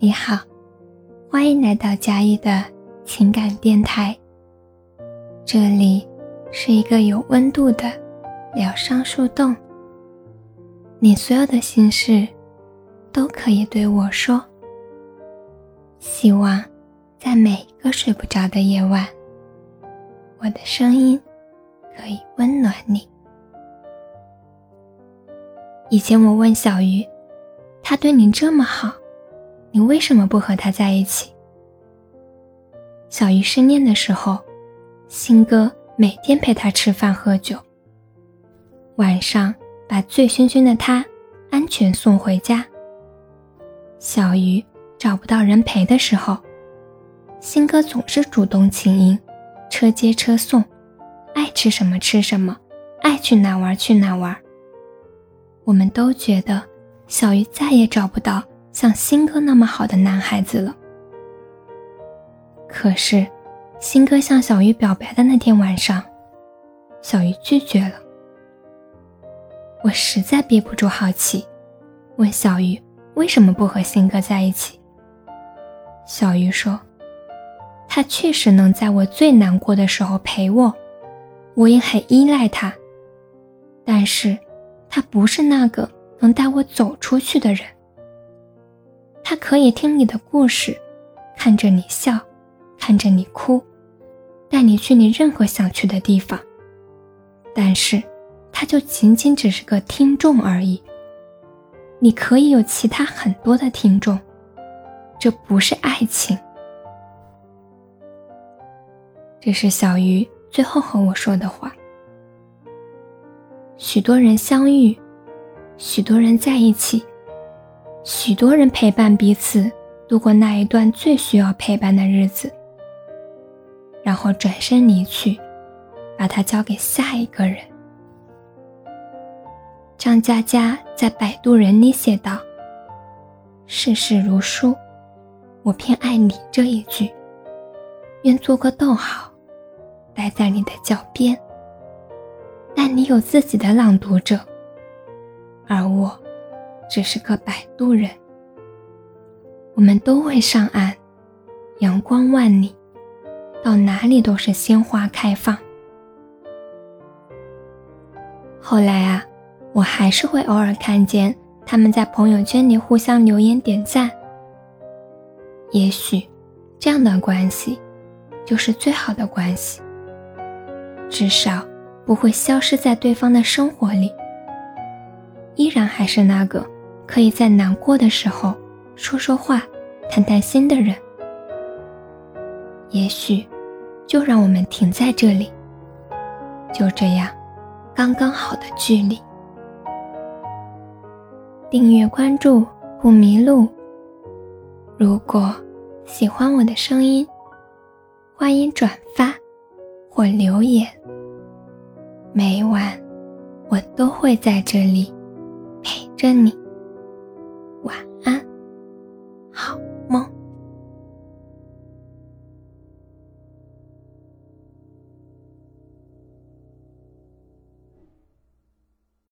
你好，欢迎来到佳怡的情感电台。这里是一个有温度的疗伤树洞，你所有的心事都可以对我说。希望在每一个睡不着的夜晚，我的声音可以温暖你。以前我问小鱼，他对你这么好。你为什么不和他在一起？小鱼失恋的时候，新哥每天陪他吃饭喝酒。晚上把醉醺醺的他安全送回家。小鱼找不到人陪的时候，新哥总是主动请缨，车接车送，爱吃什么吃什么，爱去哪玩去哪玩。我们都觉得小鱼再也找不到。像新哥那么好的男孩子了。可是，新哥向小鱼表白的那天晚上，小鱼拒绝了。我实在憋不住好奇，问小鱼为什么不和新哥在一起。小鱼说：“他确实能在我最难过的时候陪我，我也很依赖他。但是，他不是那个能带我走出去的人。”他可以听你的故事，看着你笑，看着你哭，带你去你任何想去的地方。但是，他就仅仅只是个听众而已。你可以有其他很多的听众，这不是爱情。这是小鱼最后和我说的话。许多人相遇，许多人在一起。许多人陪伴彼此度过那一段最需要陪伴的日子，然后转身离去，把它交给下一个人。张嘉佳在《摆渡人》里写道：“世事如书，我偏爱你这一句。愿做个逗号，待在你的脚边。但你有自己的朗读者，而我。”只是个摆渡人，我们都会上岸，阳光万里，到哪里都是鲜花开放。后来啊，我还是会偶尔看见他们在朋友圈里互相留言点赞。也许，这样的关系，就是最好的关系，至少不会消失在对方的生活里，依然还是那个。可以在难过的时候说说话、谈谈心的人，也许就让我们停在这里，就这样，刚刚好的距离。订阅关注不迷路。如果喜欢我的声音，欢迎转发或留言。每晚我都会在这里陪着你。晚安。